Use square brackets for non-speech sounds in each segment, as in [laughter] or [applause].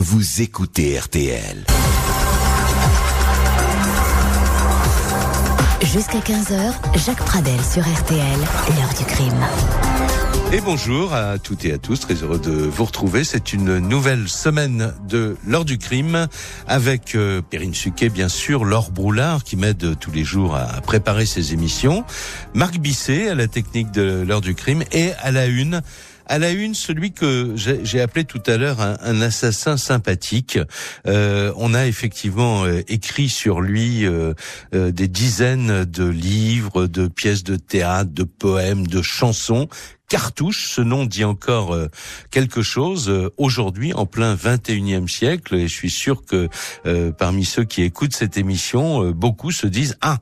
Vous écoutez RTL. Jusqu'à 15h, Jacques Pradel sur RTL, l'heure du crime. Et bonjour à toutes et à tous, très heureux de vous retrouver. C'est une nouvelle semaine de l'heure du crime avec euh, Perrine Suquet, bien sûr, Laure Broulard qui m'aide tous les jours à préparer ces émissions, Marc Bisset à la technique de l'heure du crime et à la une à la une, celui que j'ai appelé tout à l'heure un, assassin sympathique. Euh, on a effectivement euh, écrit sur lui euh, euh, des dizaines de livres, de pièces de théâtre, de poèmes, de chansons Cartouche, ce nom dit encore euh, quelque chose euh, aujourd'hui en plein 21e siècle et je suis sûr que euh, parmi ceux qui écoutent cette émission, beaucoup se disent "Ah,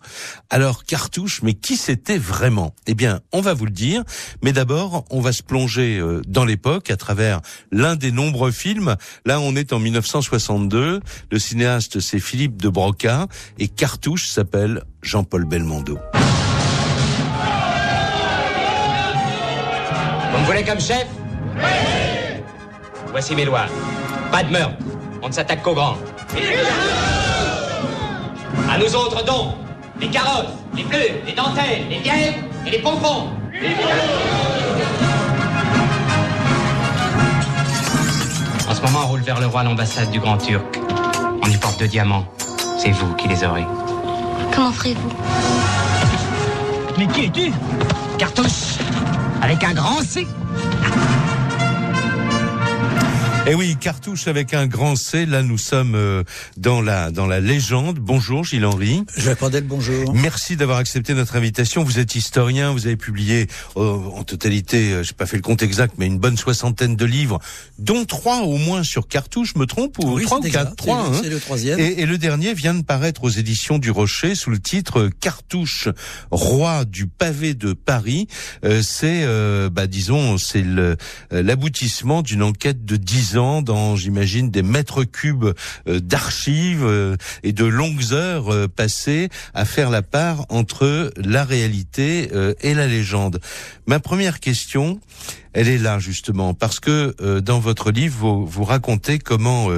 alors Cartouche, mais qui c'était vraiment? Eh bien, on va vous le dire, mais d'abord, on va se plonger dans l'époque à travers l'un des nombreux films. Là, on est en 1962, le cinéaste c'est Philippe de Broca et Cartouche s'appelle Jean-Paul Belmondo. Vous me voulez comme chef Oui Voici mes lois. Pas de meurtre. On ne s'attaque qu'aux grands. À nous autres donc, les carrosses, les bleus, les dentelles, les bières et les pompons. En ce moment, on roule vers le roi l'ambassade du Grand Turc. On y porte deux diamants. C'est vous qui les aurez. Comment ferez-vous? Mais qui es-tu? Cartouche avec un grand C. Eh oui, cartouche avec un grand C. Là, nous sommes euh, dans la dans la légende. Bonjour, Gilles Henry. Je vais le bonjour. Merci d'avoir accepté notre invitation. Vous êtes historien. Vous avez publié euh, en totalité, euh, j'ai pas fait le compte exact, mais une bonne soixantaine de livres, dont trois au moins sur cartouche. Me trompe ou oui, trois ou quatre? Trois. Hein. C'est le troisième. Et, et, le dernier vient de paraître aux éditions du Rocher sous le titre Cartouche, roi du pavé de Paris. c'est, bah, disons, c'est l'aboutissement d'une enquête de dans, j'imagine, des mètres cubes euh, d'archives euh, et de longues heures euh, passées à faire la part entre la réalité et la légende. Ma première question, elle est là justement parce que dans votre livre, vous, vous racontez comment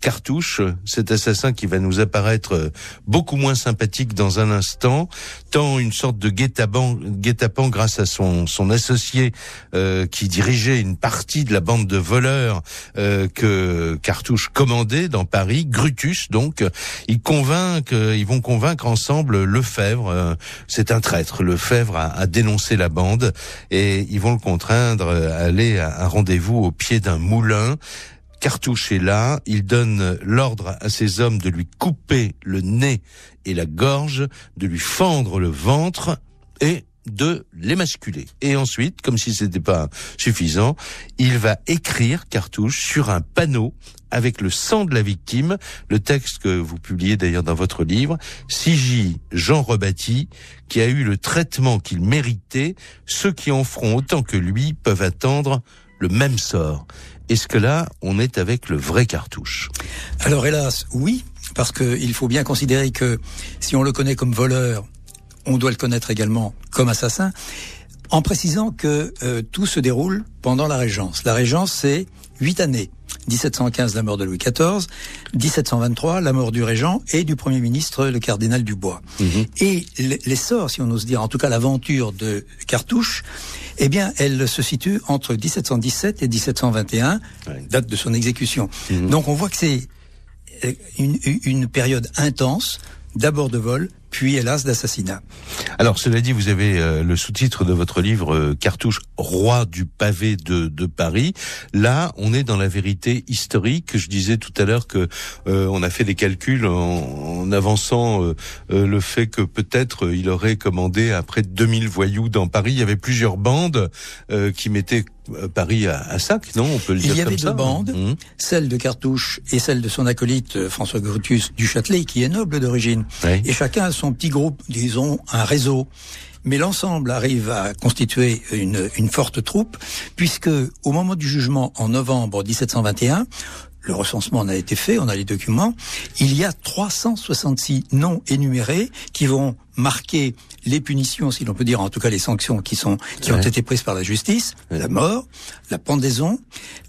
Cartouche, cet assassin qui va nous apparaître euh, beaucoup moins sympathique dans un instant, tant une sorte de guet-apens grâce à son, son associé euh, qui dirigeait une partie de la bande de voleurs euh, que Cartouche commandait dans Paris, Grutus donc, ils convainquent, ils vont convaincre ensemble Lefebvre, c'est un traître, Lefebvre a, a dénoncé la bande et ils vont le contraindre aller à un rendez-vous au pied d'un moulin. Cartouche est là, il donne l'ordre à ses hommes de lui couper le nez et la gorge, de lui fendre le ventre. Et de l'émasculer. Et ensuite, comme si c'était pas suffisant, il va écrire Cartouche sur un panneau avec le sang de la victime, le texte que vous publiez d'ailleurs dans votre livre, Sigi Jean Rebatti, qui a eu le traitement qu'il méritait, ceux qui en feront autant que lui peuvent attendre le même sort. Est-ce que là, on est avec le vrai cartouche? Alors hélas, oui, parce qu'il faut bien considérer que si on le connaît comme voleur, on doit le connaître également comme assassin, en précisant que euh, tout se déroule pendant la Régence. La Régence, c'est huit années. 1715, la mort de Louis XIV, 1723, la mort du régent et du Premier ministre, le cardinal Dubois. Mhm. Et l'essor, si on ose dire, en tout cas l'aventure de Cartouche, eh bien, elle se situe entre 1717 et 1721, date de son exécution. Mhm. Donc on voit que c'est euh, une, une période intense, d'abord de vol, puis hélas d'assassinat. Alors cela dit, vous avez euh, le sous-titre de votre livre euh, Cartouche roi du pavé de, de, Paris. Là, on est dans la vérité historique. Je disais tout à l'heure que euh, on a fait des calculs en, en avançant le fait que peut-être il aurait commandé à près de 2000 voyous dans Paris. Il y avait plusieurs bandes qui mettaient Paris à, sac, non On peut le dire Il y avait deux bandes, mmh. celle de Cartouche et celle de son acolyte François Grutus du Châtelet, qui est noble d'origine. Et chacun a son petit groupe, disons un réseau, mais l'ensemble arrive à constituer une, une forte troupe, puisque au moment du jugement en novembre 1721, le recensement en a été fait, on a les documents, il y a 366 noms énumérés qui vont marqué les punitions, si l'on peut dire, en tout cas les sanctions qui sont qui ont été prises par la justice, la mort, la pendaison,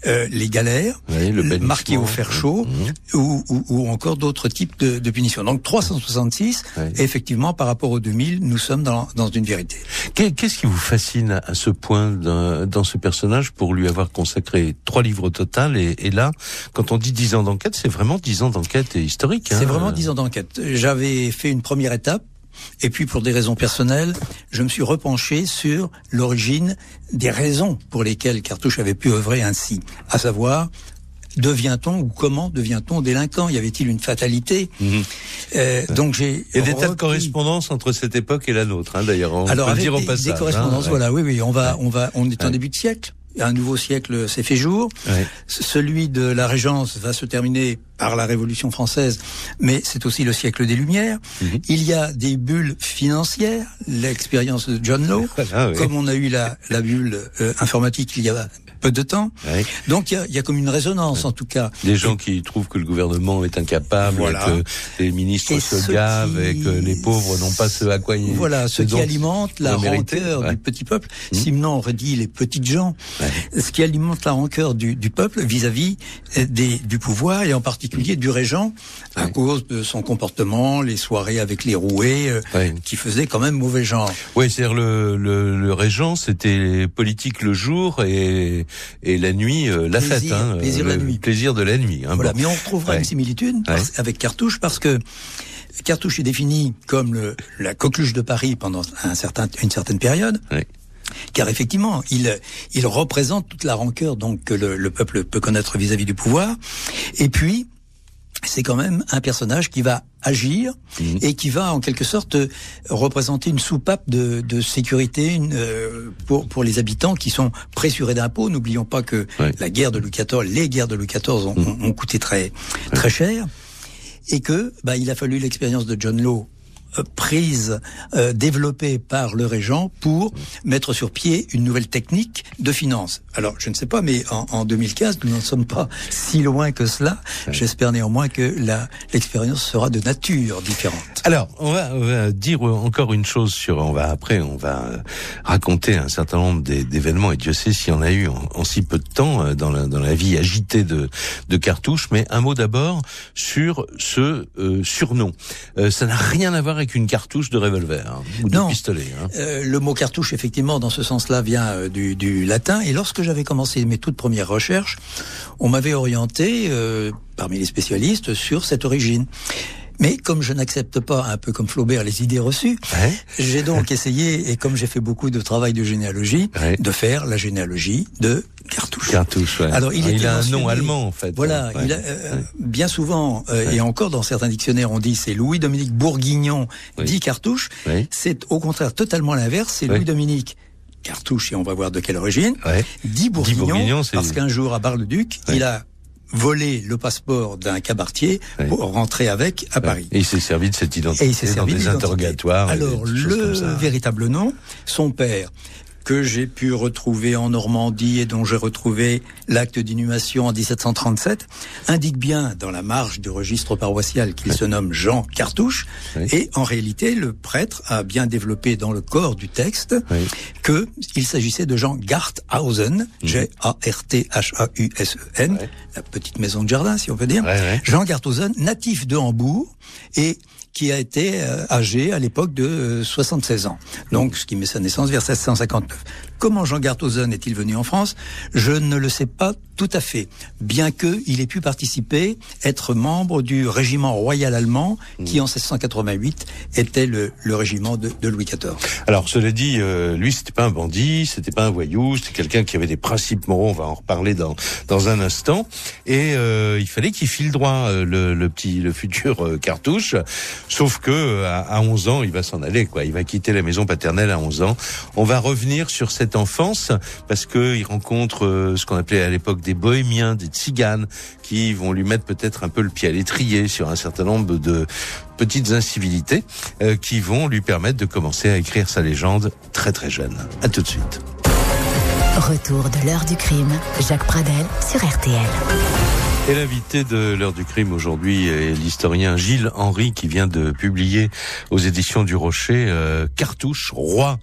euh, les galères, le marqué au fer chaud, mmh. ou, ou, ou, encore d'autres types de, de, punitions. Donc 366, effectivement, par rapport aux 2000, nous sommes dans, dans une vérité. Qu'est-ce qui vous fascine à ce point dans ce personnage pour lui avoir consacré trois livres au total et, et là, quand on dit dix ans d'enquête, c'est vraiment dix ans d'enquête historique. Hein. C'est vraiment dix ans d'enquête. J'avais fait une première étape et puis pour des raisons personnelles, je me suis repenché sur l'origine des raisons pour lesquelles Cartouche avait pu œuvrer ainsi, à savoir devient-on ou comment devient-on délinquant? Y avait-il une fatalité? Mhm. euh, Donc j'ai et des tas de correspondances entre cette époque et la nôtre, hein, d'ailleurs. Alors peut avec dire au des, passage. des correspondances, hein, voilà, oui, oui, on va, on va, on est en début de siècle. Un nouveau siècle s'est fait jour. Ouais. Celui de la Régence va se terminer par la Révolution française, mais c'est aussi le siècle des Lumières. Mhm. Il y a des bulles financières, l'expérience de John Law, [laughs] Voilà, oui. comme on a eu la, la bulle euh, informatique il y a peu de temps. Ouais. Donc il y y a comme une résonance en tout cas. Des gens qui trouvent que le gouvernement est incapable, Voilà. que les ministres Et se gavent qui- et que les pauvres n'ont pas ce à quoi ils Voilà, ce qui alimente la rancœur Ouais. du petit peuple. Mmh. Simon aurait dit les petites gens. Ouais. Ce qui alimente la rancœur du, du peuple vis-à-vis euh, des, du pouvoir et en particulier du régent à cause de son comportement, les soirées avec les roués, euh, qui faisaient quand même mauvais genre. Oui, c'est-à-dire le, le, le régent, c'était politique le jour et, et la nuit, euh, la Plaisir, fête. Hein, plaisir le la nuit. Plaisir de la nuit. Hein, Voilà. bon. Mais on retrouvera Ouais. une similitude avec Cartouche parce que Cartouche est défini comme le, la coqueluche de Paris pendant un certain, une certaine période. Ouais. Car effectivement, il, il représente toute la rancœur donc que le, le peuple peut connaître vis-à-vis du pouvoir. Et puis, c'est quand même un personnage qui va agir Mhm. et qui va en quelque sorte euh, représenter une soupape de, de sécurité une, euh, pour, pour les habitants qui sont pressurés d'impôts. N'oublions pas que Ouais. la guerre de Louis XIV, les guerres de Louis XIV ont, ont- ont coûté très très cher et que bah, il a fallu l'expérience de John Law prise, euh, développée par le régent pour mettre sur pied une nouvelle technique de finance. Alors, je ne sais pas, mais en, en 2015, nous n'en sommes pas si loin que cela. J'espère néanmoins que la l'expérience sera de nature différente. Alors, on va, on va dire encore une chose sur. On va après, on va euh, raconter un certain nombre d'é- d'événements et Dieu sait s'il y en a eu en, en si peu de temps euh, dans la, dans la vie agitée de, de Cartouche. Mais un mot d'abord sur ce euh, surnom. Euh, ça n'a rien à voir avec une cartouche de revolver hein, ou de Non. pistolet. Hein. Euh, le mot cartouche, effectivement, dans ce sens-là, vient euh, du, du latin. Et lorsque j'avais commencé mes toutes premières recherches, on m'avait orienté, euh, parmi les spécialistes, sur cette origine. Mais comme je n'accepte pas, un peu comme Flaubert, les idées reçues, Ouais. j'ai donc [laughs] essayé, et comme j'ai fait beaucoup de travail de généalogie, Ouais. de faire la généalogie de cartouche. Cartouche. Ouais. Alors, il Ah, a un nom allemand en fait. Voilà, il a, euh, bien souvent, euh, et encore dans certains dictionnaires, on dit c'est Louis-Dominique Bourguignon, Oui. dit cartouche. Oui. C'est au contraire totalement l'inverse, c'est Oui. Louis-Dominique cartouche, et on va voir de quelle origine, dit Bourguignon, parce qu'un jour à Bar-le-Duc, il a volé le passeport d'un cabaretier pour rentrer avec à Paris. Et il s'est servi de cette identité Et il s'est dans servi des interrogatoires. Alors, le véritable nom, son père, que j'ai pu retrouver en Normandie et dont j'ai retrouvé l'acte d'inhumation en 1737, indique bien dans la marge du registre paroissial qu'il se nomme Jean Cartouche. Oui. Et en réalité, le prêtre a bien développé dans le corps du texte Oui. que il s'agissait de Jean Garthausen, G-A-R-T-H-A-U-S-E-N, Mhm. Ouais. la petite maison de jardin, si on peut dire. Jean Garthausen, natif de Hambourg et qui a été euh, âgé à l'époque de euh, 76 ans. Donc, ce qui met sa naissance vers 1659. Comment Jean Garthausen est-il venu en France? Je ne le sais pas tout à fait, bien que il ait pu participer, être membre du régiment royal allemand, qui en 1688 était le, le régiment de, de Louis XIV. Alors, cela dit, euh, lui, c'était pas un bandit, c'était pas un voyou, c'était quelqu'un qui avait des principes moraux. On va en reparler dans dans un instant. Et euh, il fallait qu'il file droit euh, le, le petit, le futur euh, cartouche. Sauf que euh, à, à 11 ans, il va s'en aller. Quoi, il va quitter la maison paternelle à 11 ans. On va revenir sur cette enfance parce que il rencontre euh, ce qu'on appelait à l'époque des bohémiens, des tziganes, qui vont lui mettre peut-être un peu le pied à l'étrier sur un certain nombre de petites incivilités euh, qui vont lui permettre de commencer à écrire sa légende très très jeune. À tout de suite. Retour de l'heure du crime. Jacques Pradel sur RTL. Et l'invité de l'heure du crime aujourd'hui est l'historien Gilles Henry qui vient de publier aux éditions du Rocher euh, Cartouche, roi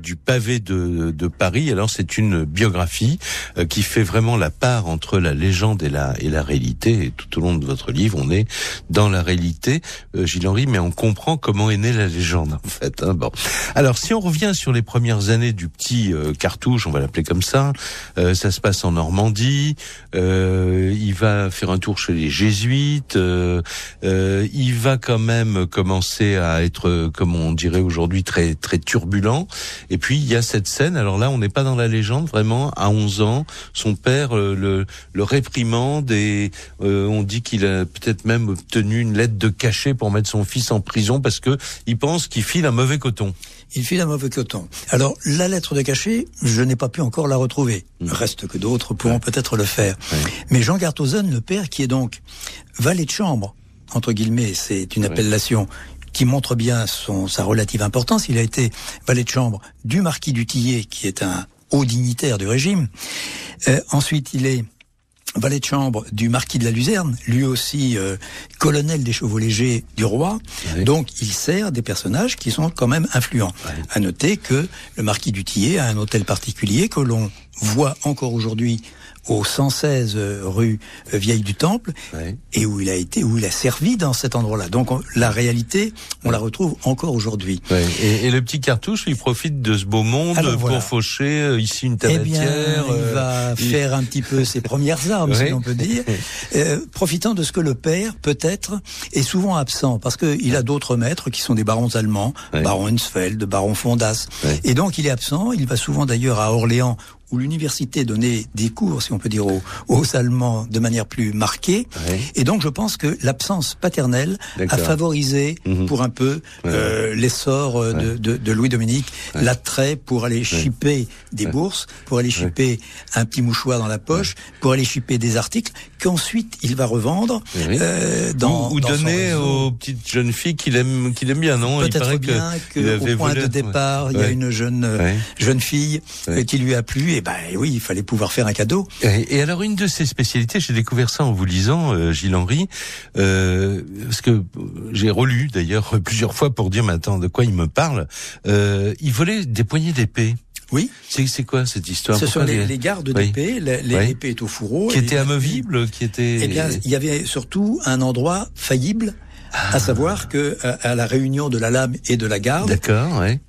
du pavé de, de Paris. Alors c'est une biographie euh, qui fait vraiment la part entre la légende et la, et la réalité. Et tout au long de votre livre, on est dans la réalité, euh, Gilles Henry, mais on comprend comment est née la légende en fait. Hein. Bon, alors si on revient sur les premières années du petit Cartouche, on va l'appeler comme ça, ça se passe en Normandie. il va faire un tour chez les jésuites. il va quand même commencer à être, comme on dirait aujourd'hui, très très turbulent. Et puis il y a cette scène. Alors là, on n'est pas dans la légende vraiment. À 11 ans, son père euh, le, le réprimande et euh, on dit qu'il a peut-être même obtenu une lettre de cachet pour mettre son fils en prison parce que il pense qu'il file un mauvais coton. Il file un mauvais coton. Alors la lettre de cachet, je n'ai pas pu encore la retrouver. Mmh. Reste que d'autres pourront peut-être le faire. Mais Jean Gartozen, le père, qui est donc valet de chambre entre guillemets, c'est une appellation qui montre bien son, sa relative importance. Il a été valet de chambre du marquis du Tillet, qui est un haut dignitaire du régime. Euh, ensuite, il est valet de chambre du marquis de la Luzerne, lui aussi euh, colonel des chevaux légers du roi. Donc il sert des personnages qui sont quand même influents. À noter que le marquis du Tillet a un hôtel particulier que l'on voit encore aujourd'hui au 116 euh, rue euh, Vieille du Temple et où il a été, où il a servi dans cet endroit-là. Donc la réalité, on la retrouve encore aujourd'hui. Et, et, le petit cartouche, il profite de ce beau monde pour faucher euh, ici une tabatière. Eh bien, il va faire un petit peu ses [laughs] premières armes, si on peut dire, [laughs] profitant de ce que le père peut-être est souvent absent parce qu'il a d'autres maîtres qui sont des barons allemands, baron Hensfeld, baron Fondas, et donc il est absent. Il va souvent d'ailleurs à Orléans où l'université donnait des cours, si on peut dire, aux, aux Allemands de manière plus marquée. Et donc, je pense que l'absence paternelle a favorisé mhm. pour un peu euh, l'essor euh, de, de, de Louis-Dominique, l'attrait pour aller chipper des bourses, pour aller chipper un petit mouchoir dans la poche, pour aller chipper des articles qu'ensuite il va revendre euh, dans, ou, ou donner aux petites jeunes filles qu'il aime, qu'il aime bien, non? Peut-être bien qu'au point de départ, il y a une jeune jeune fille qui lui a plu. Et ben oui, il fallait pouvoir faire un cadeau. Et, alors une de ses spécialités, j'ai découvert ça en vous lisant, euh, Gilles Henry, euh, parce que j'ai relu d'ailleurs [laughs] plusieurs fois pour dire, mais attends, de quoi il me parle euh, Il volait des poignées d'épée. Oui. C'est quoi cette histoire? Ce sont les, gardes d'épée. L'épée est au fourreau. Qui était amovible, qui était. Eh bien, il y avait surtout un endroit faillible, à savoir que à la réunion de la lame et de la garde. D'accord. Ouais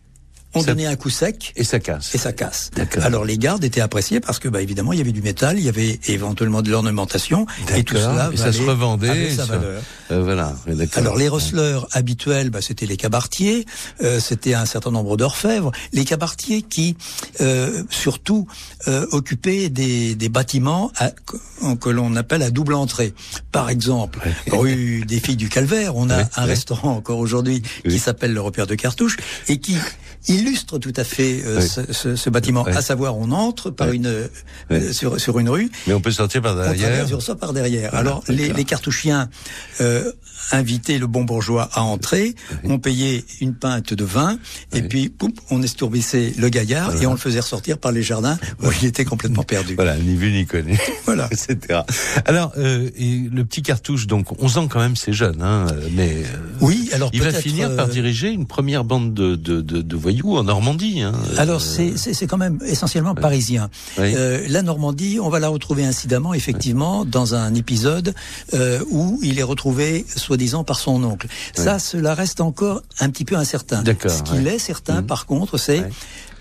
on donnait un coup sec et ça casse. Et ça casse. Alors les gardes étaient appréciés parce que bah évidemment il y avait du métal, il y avait éventuellement de l'ornementation et tout cela et ça se revendait. Sa valeur. Euh, voilà. Alors les receleurs habituels, bah, c'était les cabaretiers, euh, c'était un certain nombre d'orfèvres, les cabaretiers qui euh, surtout euh, occupaient des, des bâtiments à, que l'on appelle à double entrée. Par exemple, rue des Filles du Calvaire, on a un restaurant encore aujourd'hui qui s'appelle le Repère de Cartouche et qui illustre tout à fait euh, ce, ce, bâtiment. À savoir, on entre par une euh, sur, sur une rue. Mais on peut sortir par derrière. On sort par derrière. Alors les, les cartouchiens euh, invitaient le bon bourgeois à entrer, on payait une pinte de vin et puis poum, on estourbissait le gaillard et on le faisait ressortir par les jardins où il était complètement perdu. Voilà, ni vu ni connu. [laughs] Voilà, etc. Alors euh, et le petit cartouche, donc 11 ans quand même, c'est jeune, hein, mais oui. Alors il va finir par diriger une première bande de de, de, de voyous en Normandie. Hein. Alors c'est c'est quand même essentiellement parisien. Euh, la Normandie, on va la retrouver incidemment effectivement dans un épisode euh, où il est retrouvé soi-disant par son oncle. Ça, cela reste encore un petit peu incertain. Ce qu'il est certain, mmh. par contre, c'est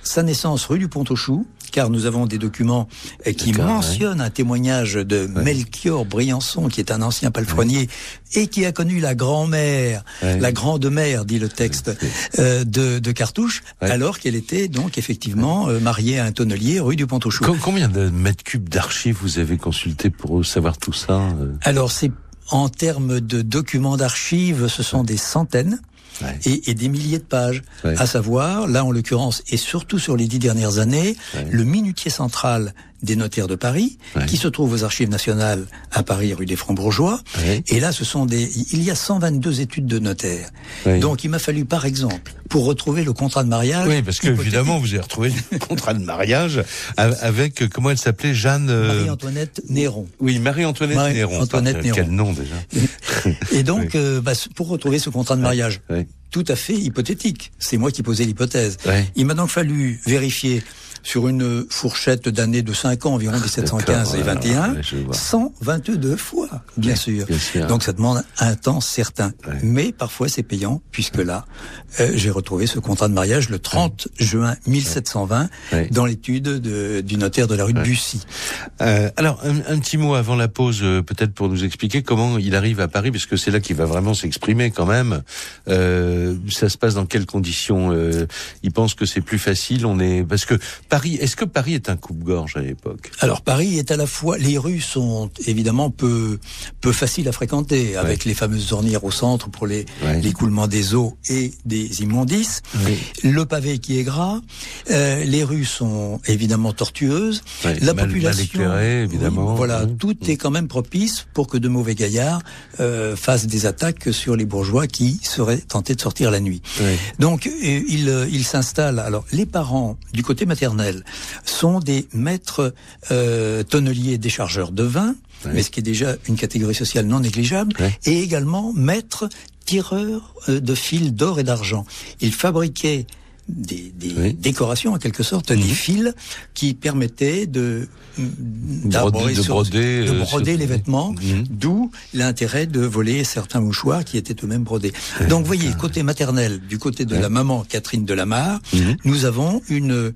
sa naissance rue du Pont-aux-Choux, car nous avons des documents euh, qui mentionnent un témoignage de Melchior Briançon, qui est un ancien palefrenier et qui a connu la grand-mère, la grande-mère, dit le texte, euh, de, de, Cartouche, alors qu'elle était donc effectivement euh, mariée à un tonnelier rue du Pont-aux-Choux. Combien de mètres cubes d'archives vous avez consulté pour savoir tout ça Alors c'est en termes de documents d'archives, ce sont des centaines. Ouais. et, et des milliers de pages. Ouais. À savoir, là en l'occurrence, et surtout sur les dix dernières années, Ouais. le minutier central des notaires de Paris, Ouais. qui se trouve aux archives nationales à Paris, rue des Francs-Bourgeois. Ouais. Et là, ce sont des, il y a 122 études de notaires. Ouais. Donc, il m'a fallu, par exemple, pour retrouver le contrat de mariage. Oui, parce que évidemment, vous avez retrouvé le [laughs] contrat de mariage avec euh, comment elle s'appelait Jeanne. euh, Marie-Antoinette Néron. Oui, Marie-Antoinette Marie- Néron. Antoinette Néron. Quel nom déjà Et donc, [laughs] Oui. euh, bah, pour retrouver ce contrat de mariage, tout à fait hypothétique. C'est moi qui posais l'hypothèse. Il m'a donc fallu vérifier sur une fourchette d'années de 5 ans, environ 1715 et D'accord, 21, ouais, je vois. 122 fois, bien sûr. bien sûr. Donc ça demande un temps certain. Mais parfois c'est payant, puisque là, euh, j'ai retrouvé ce contrat de mariage le 30 juin 1720 Ouais. dans l'étude de- du notaire de la rue de Bussy. Euh, alors, un, un petit mot avant la pause, euh, peut-être pour nous expliquer comment il arrive à Paris, parce que c'est là qu'il va vraiment s'exprimer quand même. Euh, ça se passe dans quelles conditions euh, Il pense que c'est plus facile. On est parce que Paris. Est-ce que Paris est un coupe-gorge à l'époque? Alors Paris est à la fois, les rues sont évidemment peu peu faciles à fréquenter, avec les fameuses ornières au centre pour les Ouais. l'écoulement des eaux et des immondices. Le pavé qui est gras, euh, les rues sont évidemment tortueuses. La mal- mal population, éclairée, évidemment. oui, voilà, Oui. tout est quand même propice pour que de mauvais gaillards euh, fassent des attaques sur les bourgeois qui seraient tentés de sortir la nuit. Donc, euh, il, euh, il s'installe. Alors, les parents du côté maternel sont des maîtres euh, tonneliers déchargeurs de vin, Ouais. mais ce qui est déjà une catégorie sociale non négligeable, Ouais. et également maîtres tireurs euh, de fils d'or et d'argent. Ils fabriquaient des, des Oui. décorations en quelque sorte, Mhm. des fils qui permettaient de d'arborer de sur- broder, de euh, broder les vêtements, Mhm. d'où l'intérêt de voler certains mouchoirs qui étaient eux-mêmes brodés. Donc, vous voyez, côté maternel, du côté de Ouais. la maman Catherine de Lamar, Mhm. nous avons une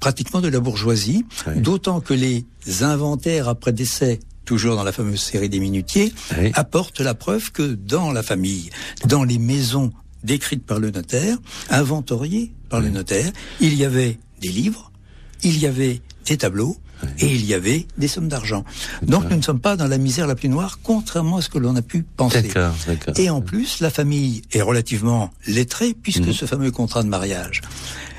pratiquement de la bourgeoisie, d'autant que les inventaires après décès toujours dans la fameuse série des minutiers, Oui. apportent la preuve que dans la famille, dans les maisons décrites par le notaire, inventoriées par le notaire, il y avait des livres, il y avait des tableaux, et il y avait des sommes d'argent. Donc nous ne sommes pas dans la misère la plus noire, contrairement à ce que l'on a pu penser. Et en plus, la famille est relativement lettrée, puisque Mhm. ce fameux contrat de mariage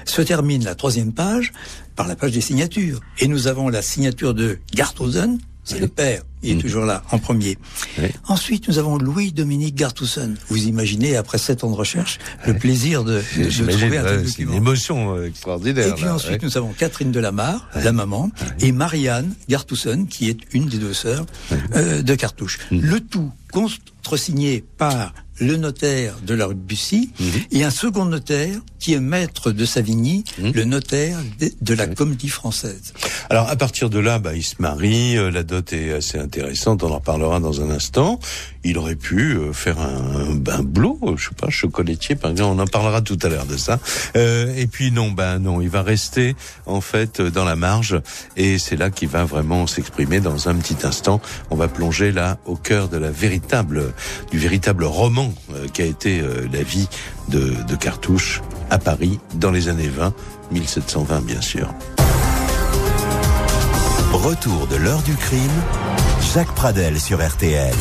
se termine la troisième page par la page des signatures. Et nous avons la signature de Garthausen, c'est le père, il est Mhm. toujours là, en premier. Oui. Ensuite, nous avons Louis-Dominique Garthausen. Vous imaginez, après sept ans de recherche, le plaisir de, de, trouver un tel c'est une document. émotion euh, extraordinaire. Et puis là, ensuite, nous avons Catherine Delamare, la maman, et Marianne Garthoussen, qui est une des deux sœurs euh, de Cartouche. Mm. Le tout contresigné par le notaire de la rue de Bussy Mm-hmm. et un second notaire qui est maître de Savigny, Mm. le notaire de, la Comédie Française. Alors à partir de là, bah, il se marie, euh, la dot est assez intéressante, on en reparlera dans un instant. Il aurait pu euh, faire un, un boulot, euh, je sais pas, chocolatier par exemple, on en parlera tout à l'heure de ça. Euh, et puis non, ben non, il va rester en fait euh, dans la marge et c'est là qu'il va vraiment s'exprimer dans un petit instant. On va plonger là au cœur de la véritable, du véritable roman euh, qui a été euh, la vie de, de Cartouche à Paris dans les années 20, 1720 bien sûr. Retour de l'heure du crime. Jacques Pradel sur RTL.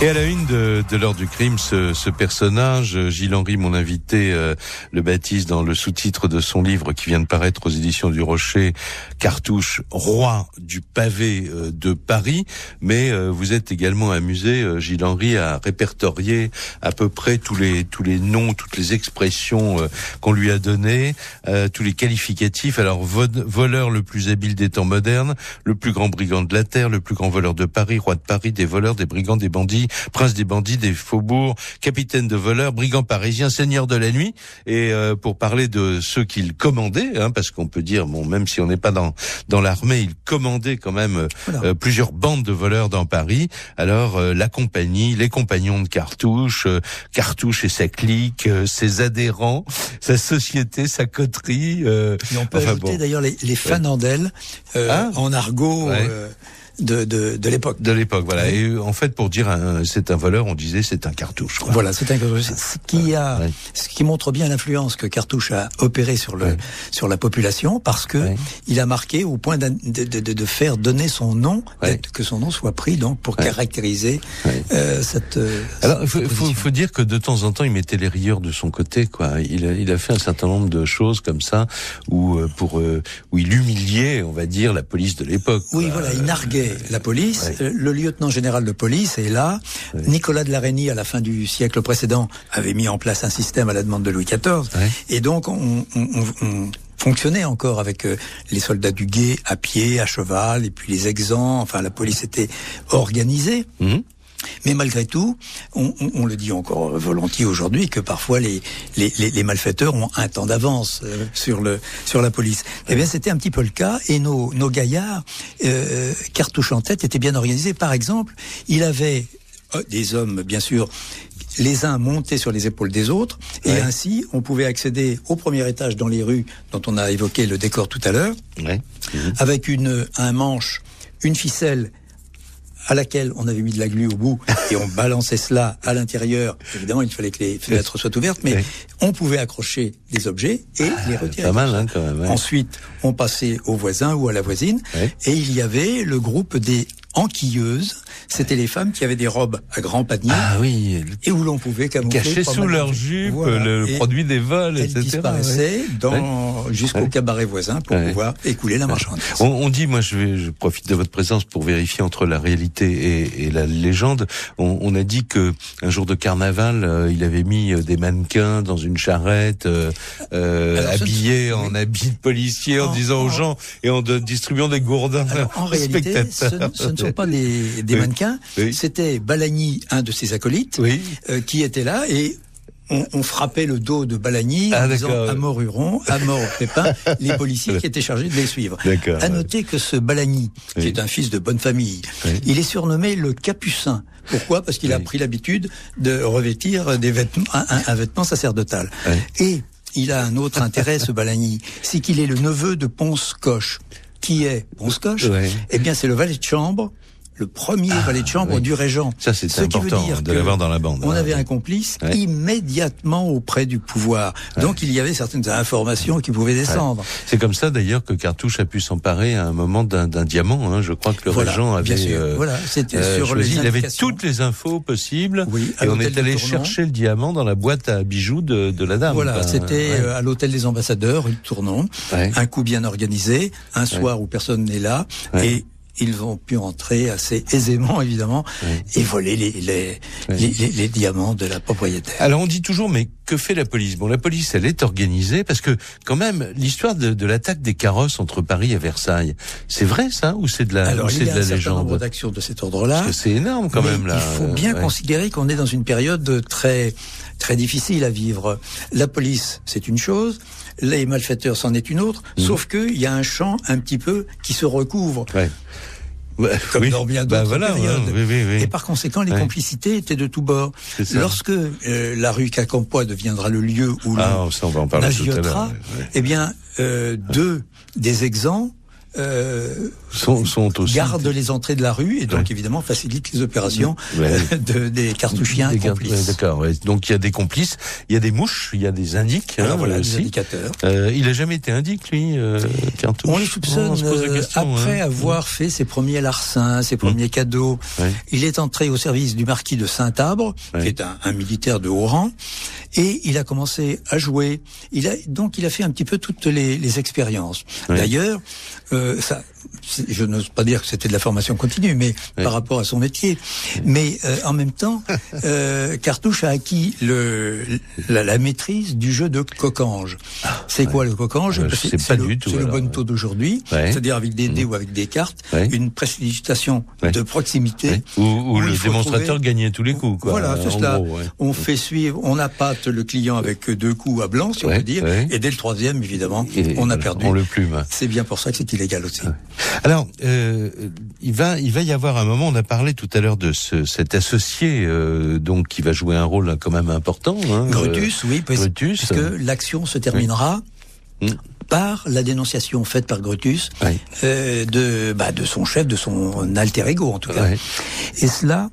Et à la une de, de l'heure du crime, ce, ce personnage, euh, Gilles Henry, mon invité, euh, le baptise dans le sous-titre de son livre qui vient de paraître aux éditions du Rocher, Cartouche, roi du pavé euh, de Paris. Mais euh, vous êtes également amusé, euh, Gilles Henry, à répertorier à peu près tous les tous les noms, toutes les expressions euh, qu'on lui a données, tous les qualificatifs. Alors vo- voleur le plus habile des temps modernes, le plus grand brigand de la terre, le plus grand voleur de Paris, roi de Paris, des voleurs, des brigands, des bandits, prince des bandits, des faubourgs, capitaine de voleurs, brigand parisien, seigneur de la nuit. Et euh, pour parler de ceux qu'il commandait, hein, parce qu'on peut dire, bon, même si on n'est pas dans dans l'armée, il commandait quand même euh, Voilà. euh, plusieurs bandes de voleurs dans Paris. Alors euh, la compagnie, les compagnons de Cartouche, euh, Cartouche et sa clique, euh, ses adhérents, sa société, sa coterie. euh, Et on peut enfin ajouter bon. d'ailleurs les, les fanandelles euh, Ah. en argot Ouais. De, de, de l'époque. De l'époque, voilà. Et en fait, pour dire c'est un voleur, on disait c'est un cartouche. Quoi. Voilà, c'est un cartouche. Ce qui a, ce qui montre bien l'influence que Cartouche a opéré sur le, sur la population, parce que il a marqué au point de, de, de, de faire donner son nom, que son nom soit pris donc pour caractériser euh, cette. Euh, Alors, il faut, faut, faut, dire que de temps en temps, il mettait les rieurs de son côté, quoi. Il a, il a fait un certain nombre de choses comme ça, où euh, pour euh, où il humiliait, on va dire, la police de l'époque. Oui, voilà, il narguait la police. Le lieutenant général de police est là. Nicolas de la Reynie, à la fin du siècle précédent, avait mis en place un système à la demande de Louis XIV, et donc on, on, on fonctionnait encore avec euh, les soldats du guet à pied, à cheval, et puis les exempts. Enfin, la police était organisée. Mhm. Mais malgré tout, on, on, on, le dit encore volontiers aujourd'hui que parfois les, les, les, malfaiteurs ont un temps d'avance euh, sur le sur la police. Eh bien, c'était un petit peu le cas et nos, nos gaillards, euh, cartouche en tête, étaient bien organisés. Par exemple, il avait euh, des hommes, bien sûr, les uns montaient sur les épaules des autres, et ainsi on pouvait accéder au premier étage dans les rues dont on a évoqué le décor tout à l'heure, avec une un manche, une ficelle à laquelle on avait mis de la glu au bout et on balançait cela à l'intérieur. Évidemment, il fallait que les fenêtres soient ouvertes, mais on pouvait accrocher des objets et ah, les retirer. Pas mal, hein, quand même. Ensuite, on passait au voisin ou à la voisine et il y avait le groupe des enquilleuses. C'était les femmes qui avaient des robes à grands paniers. Ah oui. Et où l'on pouvait camoufler. Cacher sous leur jupe le produit des vols, etc. disparaissaient dans, jusqu'au cabaret voisin pour pouvoir écouler la marchandise. On, dit, moi je, vais, je profite de votre présence pour vérifier entre la réalité et, et la légende. On, on, a dit que un jour de carnaval, euh, il avait mis euh, des mannequins dans une charrette, euh, euh habillés en habits de policier, en, disant aux gens et en distribuant des gourdins en réalité, ce, ce pas des, des mannequins, c'était Balagny, un de ses acolytes, euh, qui était là et on, on, frappait le dos de Balagny en ah, disant à mort Huron, à mort Pépin, [laughs] les policiers qui étaient chargés de les suivre. À noter que ce Balagny, qui est un fils de bonne famille, il est surnommé le Capucin. Pourquoi? Parce qu'il a pris l'habitude de revêtir des vêtements, un, un vêtement sacerdotal. Et il a un autre intérêt, ce Balagny, c'est qu'il est le neveu de Ponce Coche qui est ouais. eh bien c'est le valet de chambre le premier ah, valet de chambre du régent. Ça, c'est important de l'avoir dans la bande. On avait un complice immédiatement auprès du pouvoir. Donc, il y avait certaines informations qui pouvaient descendre. C'est comme ça, d'ailleurs, que Cartouche a pu s'emparer à un moment d'un diamant. Hein. Je crois que le régent avait... Bien sûr. Euh, voilà, c'était euh, sur les Il avait toutes les infos possibles. Oui, et on est allé chercher le diamant dans la boîte à bijoux de, de la dame. Voilà, c'était euh, à l'hôtel des ambassadeurs, rue de Tournon. Un coup bien organisé, un soir où personne n'est là. Et ils ont pu entrer assez aisément, évidemment, et voler les les, les, les, diamants de la propriétaire. Alors on dit toujours, mais que fait la police? Bon, la police, elle est organisée parce que quand même, l'histoire de, de l'attaque des carrosses entre Paris et Versailles, c'est vrai ça? Ou c'est de la, Alors, c'est de la légende? nombre d'actions de cet ordre-là. C'est énorme quand même là. Il faut bien considérer qu'on est dans une période très très difficile à vivre. La police, c'est une chose, les malfaiteurs, c'en est une autre, mmh. sauf qu'il y a un champ un petit peu qui se recouvre. Ouais comme dans bien bah, d'autres périodes. et par conséquent, les complicités étaient de tous bords. Lorsque euh, la rue Cacampois deviendra le lieu où ah, l'on agiotera, eh bien, euh, deux des exempts euh, sont, sont aussi gardent les entrées de la rue et donc évidemment facilitent les opérations [laughs] de, des cartouchiens des complices. D'accord. Donc il y a des complices, il y a des mouches, il y a des indiques. Hein, voilà, des indicateurs. Euh, il a jamais été indique lui, euh, On le soupçonne euh, après hein. avoir fait ses premiers larcins, ses premiers mmh. cadeaux. Il est entré au service du marquis de Saint-Abre, qui est un, un militaire de haut rang, et il a commencé à jouer. Il a donc il a fait un petit peu toutes les, les expériences. D'ailleurs. Euh, ça, je n'ose pas dire que c'était de la formation continue, mais par rapport à son métier. Mais euh, en même temps, [laughs] euh, Cartouche a acquis le, la, la, maîtrise du jeu de coquange. Ah, c'est quoi le coquange euh, C'est pas du tout. C'est le bon taux d'aujourd'hui, c'est-à-dire avec des dés mmh. ou avec des cartes, une précipitation de proximité. Où, le démonstrateur gagnait tous les coups. Quoi, voilà, c'est cela. on fait suivre, on appâte le client avec deux coups à blanc, si on peut dire, et dès le troisième, évidemment, on a perdu. On le plume. C'est bien pour ça que c'est illégal aussi. Alors, euh, il va, il va y avoir un moment. On a parlé tout à l'heure de ce, cet associé, euh, donc qui va jouer un rôle quand même important. Hein, Brutus, oui, Brutus, parce que l'action se terminera Mm. par la dénonciation faite par Brutus Ouais. euh, de, bah, de son chef, de son alter ego en tout cas. Et cela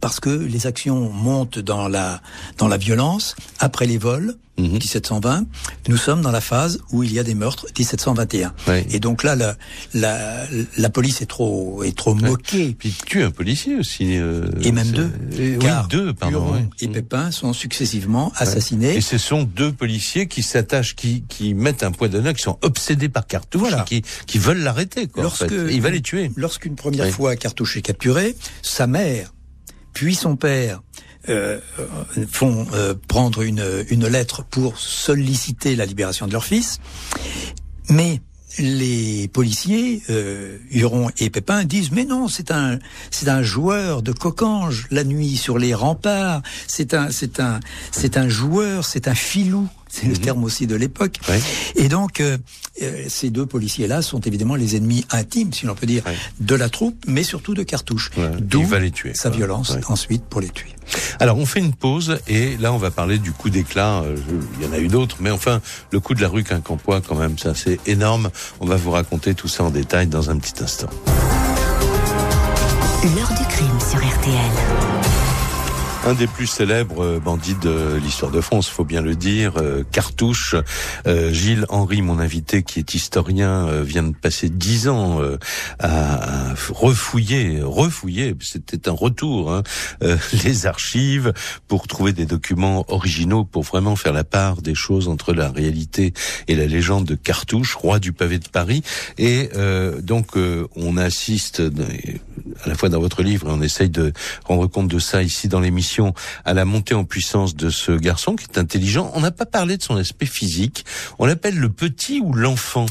parce que les actions montent dans la dans la violence après les vols Mhm. 1720 nous sommes dans la phase où il y a des meurtres 1721 Ouais. et donc là la, la la police est trop est trop moquée Puis il tue un policier aussi. euh, et même deux euh, car oui, deux, pardon. Ouais. et Mm. Pépin sont successivement assassinés Et ce sont deux policiers qui s'attachent, qui, qui mettent un point d'honneur, qui sont obsédés par Cartouche, Voilà. et qui, qui veulent l'arrêter. En Lorsque- fait. Il va les tuer. Lorsqu'une première fois Cartouche est capturé, sa mère, puis son père euh, font euh, prendre une, une lettre pour solliciter la libération de leur fils. Mais les policiers, euh, Huron et Pépin, disent mais non, c'est un c'est un joueur de cocange la nuit sur les remparts. C'est un c'est un c'est un joueur, c'est un filou. C'est le terme aussi de l'époque. Ouais. Et donc, euh, euh, ces deux policiers-là sont évidemment les ennemis intimes, si l'on peut dire, Ouais. de la troupe, mais surtout de Cartouche. Ouais. D'où Il va les tuer, sa quoi. violence ensuite pour les tuer. Alors on fait une pause et là on va parler du coup d'éclat. Euh, Il y en a eu d'autres, mais enfin le coup de la rue Quincampoix quand même, ça c'est énorme. On va vous raconter tout ça en détail dans un petit instant. L'heure du crime sur RTL. Un des plus célèbres euh, bandits de l'histoire de France, faut bien le dire, euh, Cartouche. Euh, Gilles Henry, mon invité, qui est historien, vient de passer dix ans à, refouiller, refouiller, c'était un retour, hein, [laughs] les archives pour trouver des documents originaux, pour vraiment faire la part des choses entre la réalité et la légende de Cartouche, roi du pavé de Paris. Et euh, donc euh, on assiste à la fois dans votre livre et on essaye de rendre compte de ça ici dans l'émission à la montée en puissance de ce garçon qui est intelligent. On n'a pas parlé de son aspect physique. On l'appelle le petit ou l'enfant.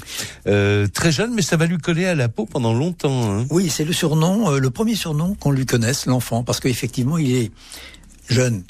Euh, très jeune, mais ça va lui coller à la peau pendant longtemps. Hein. Oui, c'est le surnom, euh, le premier surnom qu'on lui connaisse, l'enfant, parce qu'effectivement, il est jeune,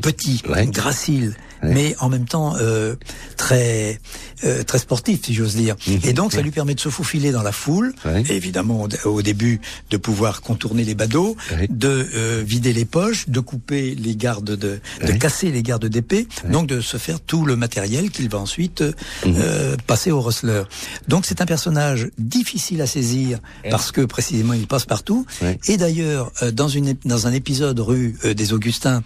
petit, gracile, Mais en même temps euh, très euh, très sportif, si j'ose dire. Mhm. Et donc, ça lui permet de se faufiler dans la foule, et évidemment au, début de pouvoir contourner les badauds, de euh, vider les poches, de couper les gardes de, de casser les gardes d'épée, donc de se faire tout le matériel qu'il va ensuite euh, euh, passer au rustler. Donc c'est un personnage difficile à saisir parce que précisément il passe partout. Et d'ailleurs euh, dans une dans un épisode rue des Augustins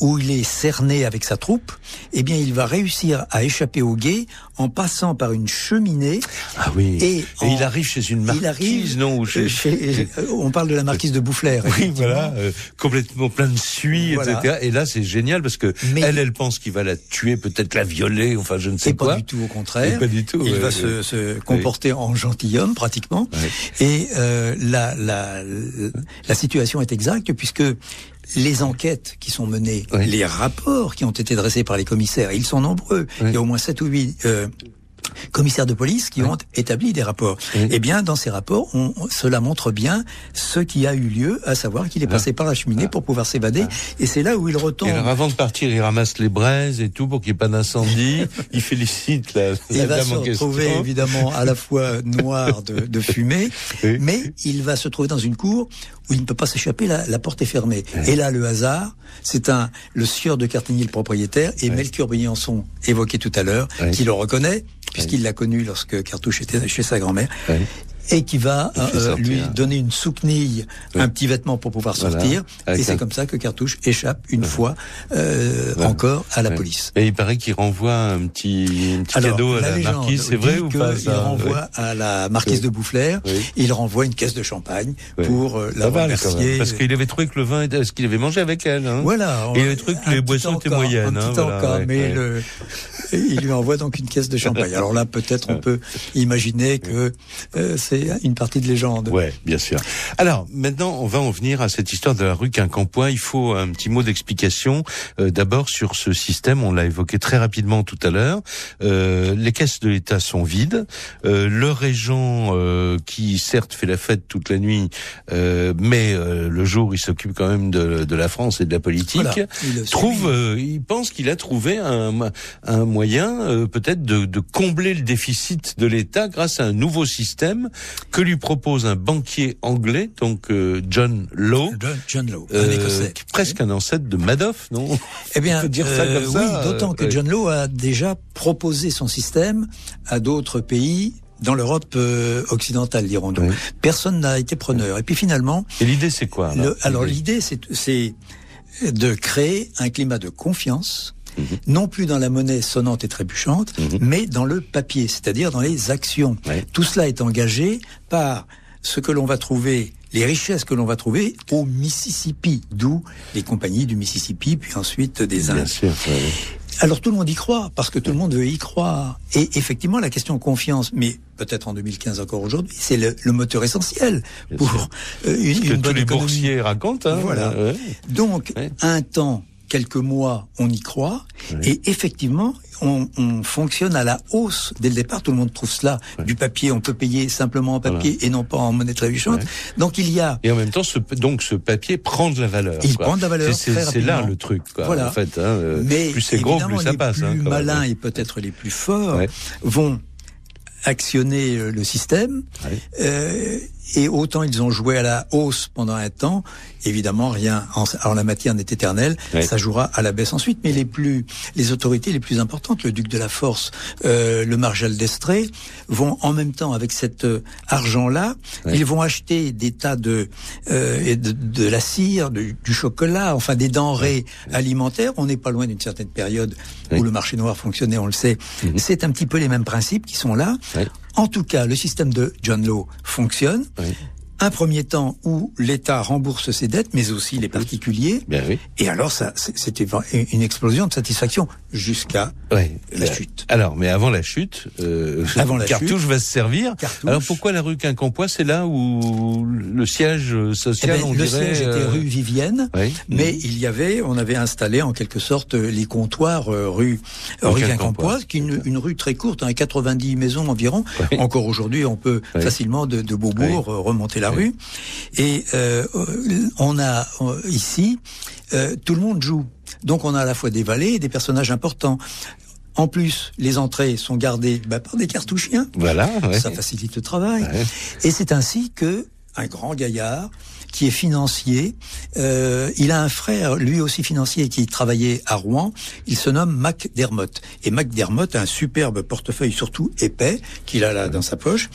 où il est cerné avec sa troupe, eh bien il va réussir à échapper au guet en passant par une cheminée. Ah oui. Et Et, en- il arrive chez une marquise, il arrive non ou chez... chez- on parle de la marquise de Boufflers. Oui, voilà, euh, complètement plein de suie, Voilà. etc. Et là, c'est génial parce que Mais- elle, elle pense qu'il va la tuer, peut-être la violer, enfin, je ne sais Et quoi. pas du tout au contraire. Et pas du tout, Il ouais, va ouais. se, se comporter en gentilhomme pratiquement. Et euh, la, la, la situation est exacte puisque les enquêtes qui sont menées, les rapports qui ont été dressés par les commissaires, ils sont nombreux. Il y a au moins sept ou huit euh, commissaires de police qui ont établi des rapports. Oui. Eh bien, dans ces rapports, on, cela montre bien ce qui a eu lieu, à savoir qu'il est passé par la cheminée pour pouvoir s'évader. Et c'est là où il retombe. Et alors, avant de partir, il ramasse les braises et tout pour qu'il n'y ait pas d'incendie. [laughs] il félicite la, Il la va dame se en retrouver évidemment à la fois noir de, de fumée, Oui. mais il va se trouver dans une cour où il ne peut pas s'échapper, la, la porte est fermée. Et là, le hasard, c'est un le sieur de Cartigny, le propriétaire, et Melchior Briançon, évoqué tout à l'heure, Oui. qui le reconnaît, puisqu'il l'a connu lorsque Cartouche était chez sa grand-mère. Et qui va Il euh, sortir. lui donner une souquenille, Oui. un petit vêtement pour pouvoir Voilà. sortir. Avec Et c'est un- comme ça que Cartouche échappe une fois euh, Voilà. encore à la police. Et il paraît qu'il renvoie un petit, un petit cadeau à la, marquise, c'est vrai ou pas Il ça renvoie Ouais. à la marquise Oui. de Boufflers, il renvoie une caisse de champagne pour euh, la remercier. Parce qu'il avait trouvé que le vin était, ce qu'il avait mangé avec elle. Hein. Voilà. Et il avait trouvé que un les boissons étaient moyennes, Un hein, petit ouais, mais le- il lui envoie donc une caisse de champagne. Alors là, peut-être on [laughs] peut imaginer que euh, c'est une partie de légende. Ouais, bien sûr. Alors maintenant, on va en venir à cette histoire de la rue Quincampoix. Il faut un petit mot d'explication euh, d'abord sur ce système. On l'a évoqué très rapidement tout à l'heure. Euh, les caisses de l'État sont vides. Euh, le régent, euh, qui certes fait la fête toute la nuit, euh, mais euh, le jour, il s'occupe quand même de, de la France et de la politique. Voilà. Il trouve, euh, il pense qu'il a trouvé un, un moyen euh, peut-être de, de combler le déficit de l'État grâce à un nouveau système que lui propose un banquier anglais, donc euh, John Law. John, Law, un euh, Écossais. presque un ancêtre de Madoff, non? Eh bien, On peut dire ça euh, comme ça, oui, d'autant que euh, John Law a déjà proposé son système à d'autres pays dans l'Europe euh, occidentale, dirons-nous. Oui. Personne n'a été preneur. Et puis finalement, Et l'idée, c'est quoi là le- alors l'idée, c'est c'est de créer un climat de confiance, Mhm. non plus dans la monnaie sonnante et trébuchante, mais dans le papier, c'est-à-dire dans les actions. Ouais. Tout cela est engagé par ce que l'on va trouver, les richesses que l'on va trouver au Mississippi, d'où les compagnies du Mississippi, puis ensuite des Bien Indes. sûr. ouais, ouais. Alors tout le monde y croit, parce que tout le monde veut y croire. Et effectivement, la question confiance, mais peut-être en 2015 encore aujourd'hui, c'est le, le moteur essentiel Bien pour sûr. euh, une, que une tous bonne les économie. boursiers racontent. Hein, Voilà. ouais. Donc, Ouais. un temps, quelques mois, on y croit. Et effectivement, on, on fonctionne à la hausse dès le départ. Tout le monde trouve cela. Du papier, on peut payer simplement en papier et non pas en monnaie trébuchante. Ouais. Donc, il y a Et en même temps, ce, donc ce papier prend de la valeur. Il quoi. prend de la valeur C'est- là le truc. Quoi, Voilà. En fait, hein, euh, Mais plus c'est gros, évidemment, plus ça les passe. plus hein, même. malins et peut-être les plus forts vont actionner euh, le système. Euh, et autant ils ont joué à la hausse pendant un temps, évidemment rien en, en la matière n'est éternel, ça jouera à la baisse ensuite. Mais les plus, les autorités les plus importantes, le duc de la Force, euh, le maréchal d'Estrée, vont en même temps avec cet euh, argent-là, ils vont acheter des tas de, euh, de, de la cire, de- du chocolat, enfin des denrées alimentaires. On n'est pas loin d'une certaine période où le marché noir fonctionnait, on le sait. Mhm. C'est un petit peu les mêmes principes qui sont là. En tout cas, le système de John Law fonctionne. Un premier temps où l'État rembourse ses dettes, mais aussi les particuliers. Bien oui. Et alors, ça, c'était une explosion de satisfaction jusqu'à Ouais. La Euh, chute. Alors, mais avant la chute, euh, [laughs] Avant la Cartouche va se servir. Cartouche. Alors pourquoi la rue Quincampoix C'est là où le siège Eh social, ben, on le dirait. siège était euh, rue Vivienne, oui. mais il y avait, on avait installé en quelque sorte les comptoirs euh, rue Rue rue Quincampoix. Qui est une, une rue très courte, hein, 90 maisons environ. Oui. Encore aujourd'hui, on peut facilement de, de Beaubourg euh, remonter la rue. Et euh, on a euh, ici, euh, tout le monde joue. Donc on a à la fois des valets et des personnages importants. En plus, les entrées sont gardées bah, par des cartouchiens. Voilà. ouais. Ça facilite le travail. Ouais. Et c'est ainsi que un grand gaillard qui est financier, euh, il a un frère, lui aussi financier, qui travaillait à Rouen. Il se nomme Mac Dermott. Et Mac Dermott a un superbe portefeuille, surtout épais, qu'il a là dans sa poche.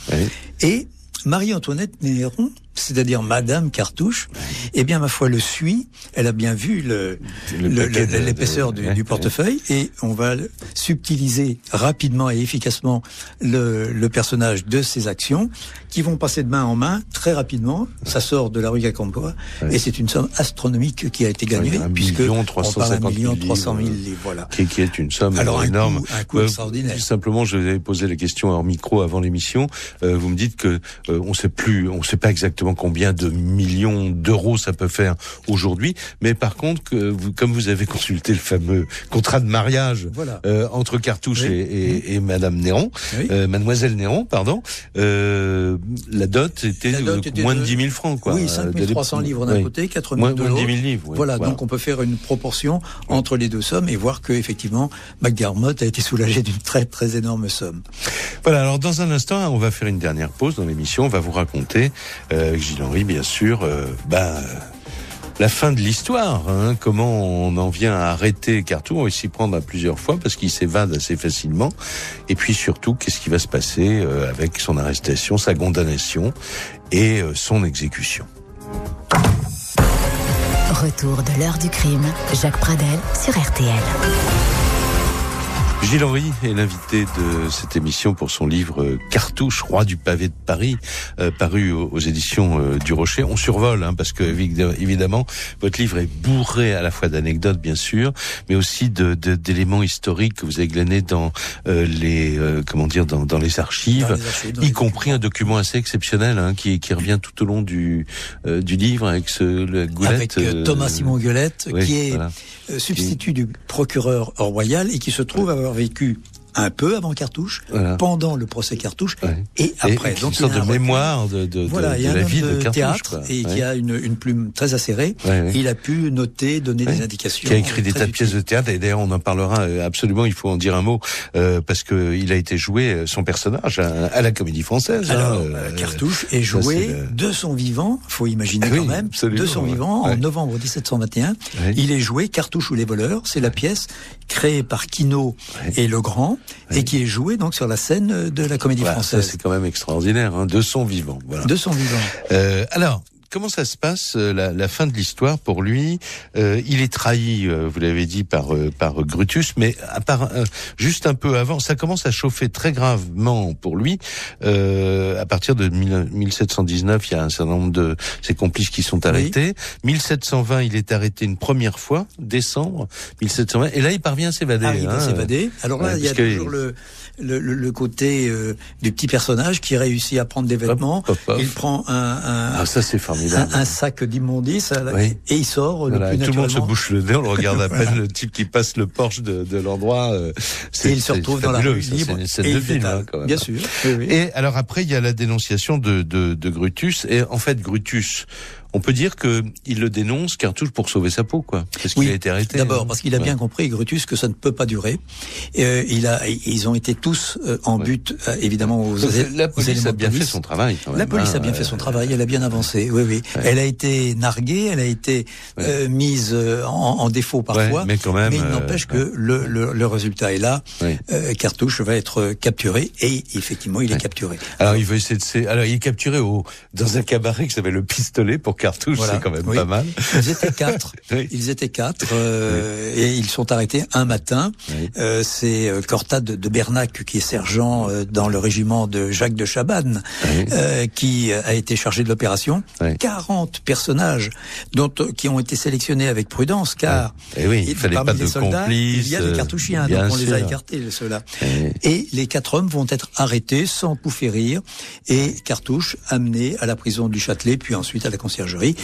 Et Marie-Antoinette Néron, c'est-à-dire Madame Cartouche, eh bien, ma foi, le suit. Elle a bien vu le, Le le- l'épaisseur du, portefeuille et on va subtiliser rapidement et efficacement le, le personnage de ses actions qui vont passer de main en main très rapidement. Ça sort de la rue Gacampois et c'est une somme astronomique qui a été gagnée un puisque million, on parle 350 d'un million 000 300 000 livres. livres. Voilà. qui, qui est une somme Alors, un énorme. un coût Euh, extraordinaire. tout Simplement, je vous avais posé la question hors micro avant l'émission. Euh, vous me dites que euh, on sait plus, on sait pas exactement combien de millions d'euros ça peut faire aujourd'hui, mais par contre, que vous, comme vous avez consulté le fameux contrat de mariage Voilà. euh, entre Cartouche Oui. et, et, et Madame Néron, Oui. euh, Mademoiselle Néron, pardon, euh, la dot était, La dot était moins de de- 10 000 francs, quoi. oui, Euh, 5300 de- livres d'un oui. côté, 4 Moins, 000 de moins de l'autre. 10 000 livres. oui. Voilà, donc on peut faire une proportion entre les deux sommes et voir que effectivement McDermott a été soulagé d'une très très énorme somme. Voilà, alors dans un instant, on va faire une dernière pause dans l'émission. On va vous raconter, euh, avec Gilles Henry, bien sûr, euh, euh, la fin de l'histoire. Hein, comment on en vient à arrêter Cartou. On s'y prendre à plusieurs fois parce qu'il s'évade assez facilement. Et puis surtout, qu'est-ce qui va se passer euh, avec son arrestation, sa condamnation et euh, son exécution? Retour de l'heure du crime. Jacques Pradel sur RTL. Gilles Henry est l'invité de cette émission pour son livre Cartouche, roi du pavé de Paris, euh, paru aux, aux éditions euh, du Rocher. On survole, hein, parce que évi- évidemment, votre livre est bourré à la fois d'anecdotes, bien sûr, mais aussi de de- d'éléments historiques que vous avez glanés dans euh, les euh, comment dire dans, dans les archives, Dans les archives, dans y les compris un document assez exceptionnel hein, qui qui revient tout au long du du livre avec ce le goulette, Avec Thomas Simon Gueulette, oui, qui est voilà. substitut du procureur royal et qui se trouve avoir vécu un peu avant Cartouche, Voilà. pendant le procès Cartouche Ouais. et après. Et Donc une sorte il y a de un mémoire de, de, de- Voilà, de un la vie de, de Cartouche. théâtre quoi. et Ouais. qui a une, une plume très acérée. Ouais. Il a pu noter, donner des indications. qui a écrit des très tas de pièces de théâtre et d'ailleurs on en parlera euh, absolument il faut en dire un mot euh, parce que il a été joué euh, son personnage à, à la Comédie Française hein, Alors, euh, euh, Cartouche est ça, joué le- de son vivant, faut imaginer Oui, quand même, de son vivant, en novembre 1721. Ouais. Il est joué Cartouche ou les voleurs, c'est la pièce créée par Quinault Ouais. et Legrand, Ouais. et qui est jouée donc sur la scène de la Comédie voilà, Française. c'est quand même extraordinaire hein, de son vivant voilà. De son vivant. Euh, alors, comment ça se passe euh, la, la fin de l'histoire pour lui? Euh, Il est trahi, euh, vous l'avez dit, par euh, par Brutus, mais à part, juste un peu avant, ça commence à chauffer très gravement pour lui. Euh, à partir de 1000 1719, il y a un certain nombre de ses complices qui sont arrêtés. 1720, il est arrêté une première fois, décembre 1720, et là il parvient à s'évader. arrive à hein. s'évader. Alors là, Ouais, il y a toujours le, le, le- le côté euh, du petit personnage qui réussit à prendre des vêtements. hop, hop. Il prend un, un, Ah, ça un, sac d'immondices la- Oui. et il sort le Voilà, plus tout le monde se bouche le nez, on le regarde à peine, [laughs] le type qui passe le porche de, de l'endroit. euh, Et il se retrouve dans la rue libre. C'est une de film, hein, quand même. Bien sûr. Oui, oui. Et alors après, il y a la dénonciation de, de, de Brutus. Et en fait, Brutus, on peut dire que il le dénonce Cartouche pour sauver sa peau, quoi. Parce qu'il Oui, a été arrêté. D'abord hein. parce qu'il a Ouais. bien compris, Brutus, que ça ne peut pas durer. Euh, il a, ils ont été tous euh, en Ouais. but, euh, évidemment, aux, Donc, la police a de bien fait son travail. Quand même, La police hein, a bien fait son travail, elle a bien avancé, oui, oui. Ouais. Elle a été narguée, elle a été euh, mise euh, en, en défaut parfois, mais quand même, il euh, n'empêche que le, le, le résultat est là. Euh, Cartouche va être capturé, et effectivement, il est capturé. Alors il veut essayer de alors il est capturé au dans un cabaret qui s'appelle le pistolet pour Cartouche, Voilà. c'est quand même Oui. pas mal. Ils étaient quatre. [laughs] Oui. Ils étaient quatre euh, et ils sont arrêtés un matin. Euh, c'est euh, Cortade de Bernac qui est sergent euh, dans le régiment de Jacques de Chabannes euh, qui a été chargé de l'opération. Oui. 40 personnages dont euh, qui ont été sélectionnés avec prudence car Et oui, il fallait parmi pas les de soldats, complices. il y a des euh, cartouchiens donc on les a écartés ceux-là. Et- Et les quatre hommes vont être arrêtés sans pouffer rire et Cartouche amené à la prison du Châtelet puis ensuite à la conciergerie. Oui.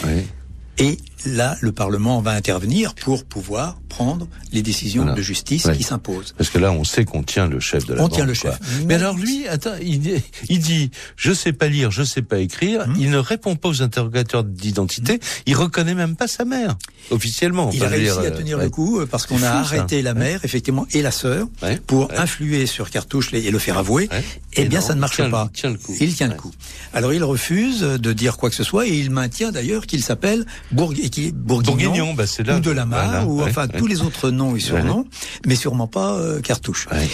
Et là, le Parlement va intervenir pour pouvoir prendre les décisions Voilà. de justice qui s'imposent. Parce que là, on sait qu'on tient le chef de la On bande, tient le chef. Mais Mais- alors lui, attends, il, dit- il dit, je sais pas lire, je sais pas écrire. Hmm. Il ne répond pas aux interrogateurs d'identité. Il reconnaît même pas sa mère officiellement. Il a réussi dire, à tenir euh, le coup euh, parce qu'on a fou, ça. arrêté la Ouais. mère, effectivement, et la sœur Ouais. pour influer sur Cartouche et le faire avouer. Eh bien, non, ça ne marche tient- pas. il tient le coup. Il tient le coup. Alors, il refuse de dire quoi que ce soit et il maintient d'ailleurs qu'il s'appelle Bourg Bourguignon, Bourguignon, bah, là. ou de la Voilà, ou enfin ouais. Tous les autres noms et surnoms, mais sûrement pas euh, Cartouche. Ouais.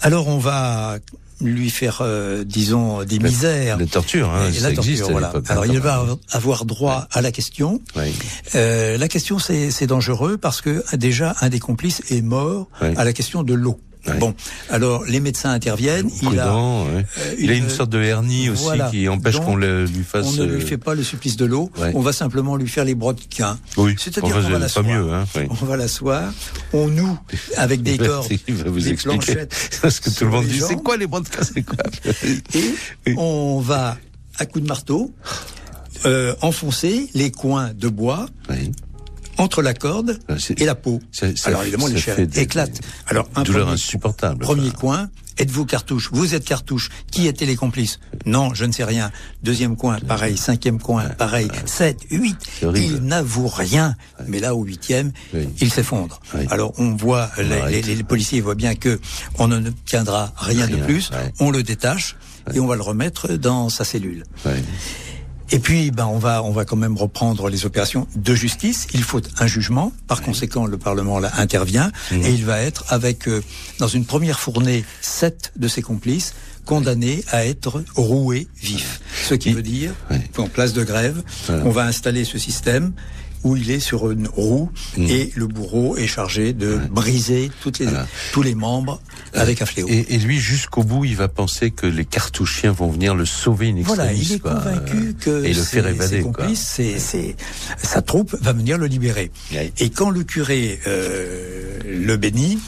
Alors, on va lui faire, euh, disons, des misères. La torture, hein, Et ça la torture, existe à voilà. Alors il va avoir droit à la question. Ouais. Euh, la question c'est c'est dangereux parce que déjà un des complices est mort Ouais. à la question de l'eau. Ouais. Bon, alors les médecins interviennent. Il a, ouais. euh, il a une- sorte de hernie aussi voilà. qui empêche qu'on le- lui fasse. on ne lui euh, fait pas le supplice de l'eau. Ouais. On va simplement lui faire les brodequins. Oui, C'est-à-dire qu'on va l'asseoir. hein. oui. On va l'asseoir. On noue avec des [laughs] cordes. Vous des expliquer. planchettes [laughs] Parce que tout le monde dit, c'est quoi les brodequins, c'est quoi [laughs] et Oui. on va à coups de marteau euh, enfoncer les coins de bois Oui. Entre la corde c'est- et la peau. ça- Alors évidemment, les chairs éclatent. Alors un douleur premier, insupportable. premier Enfin, coin, êtes-vous cartouche? Vous êtes cartouche. Qui étaient les complices? Non, je ne sais rien. Deuxième coin, pareil. Cinquième coin, pareil. Sept, huit. Il n'avoue rien. Mais là, au huitième, Oui. il s'effondre. Oui. Alors on voit, les, arrête. les- les policiers voient bien que on ne tiendra rien, de Rien, plus. ouais. On le détache et on va le remettre dans sa cellule. ouais. Et puis, ben, on va, on va quand même reprendre les opérations de justice. Il faut un jugement. Par conséquent, le Parlement là intervient et il va être avec, euh, dans une première fournée, sept de ses complices condamnés à être roués vifs. Ce qui veut dire qu'en place de grève, on va installer ce système où il est sur une roue Mmh. et le bourreau est chargé de briser toutes les, Voilà. tous les membres avec un fléau. Et, et lui, jusqu'au bout, il va penser que les cartouchiens vont venir le sauver in Voilà, extremis, il est quoi. convaincu que et le ses, faire évader, ses complices, ses- ses- sa troupe va venir le libérer. Et quand le curé euh, le bénit,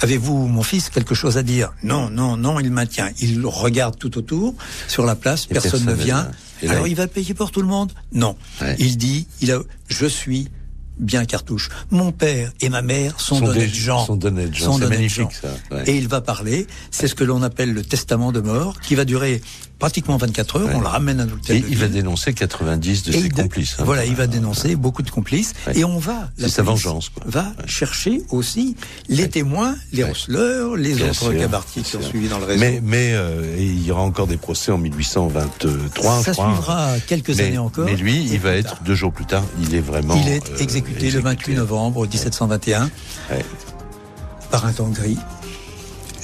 avez-vous, mon fils, quelque chose à dire? Non, non, non, il maintient. Il regarde tout autour, sur la place, personne, personne ne ne vient. Là, Alors il- il va payer pour tout le monde Non. Ouais. Il dit, il a, je suis bien Cartouche. Mon père et ma mère sont, Sont d'honnêtes des- gens. sont d'honnêtes gens. Sont C'est magnifique, gens. ça, ouais. Et il va parler. C'est ce que l'on appelle le testament de mort, qui va durer pratiquement 24 heures. Ouais. On le ramène à l'hôtel. Et de il va dénoncer 90 de Et ses complices. hein. Voilà, il va dénoncer beaucoup de complices. Ouais. Et on va. C'est la sa vengeance, quoi. Va chercher aussi les témoins, les receleurs, les Bien autres sûr, cabaretiers qui ont suivi dans le réseau. Mais, mais euh, il y aura encore des procès en 1823. Ça je crois. suivra quelques mais, années encore. Mais lui, il va être tard. deux jours plus tard. Il est vraiment. Il est euh, exécuté le 28 novembre 1721 Ouais. par un temps gris.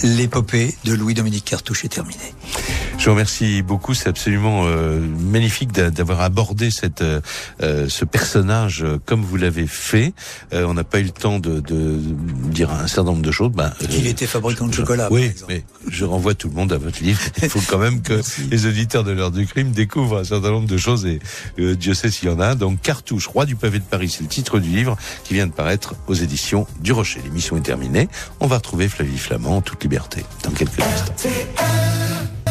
L'épopée de Louis-Dominique Cartouche est terminée. Je vous remercie beaucoup. C'est absolument euh, magnifique d'a- d'avoir abordé cette, euh, euh, ce personnage euh, comme vous l'avez fait. Euh, on n'a pas eu le temps de, de dire un certain nombre de choses. Ben, euh, Il était fabricant de chocolat, par Oui, exemple. mais je renvoie tout le monde à votre livre. [laughs] Il faut quand même que Merci. les auditeurs de l'heure du crime découvrent un certain nombre de choses et euh, Dieu sait s'il y en a. Donc Cartouche, roi du pavé de Paris, c'est le titre du livre qui vient de paraître aux éditions du Rocher. L'émission est terminée. On va retrouver Flavie Flamand en toute liberté dans quelques instants.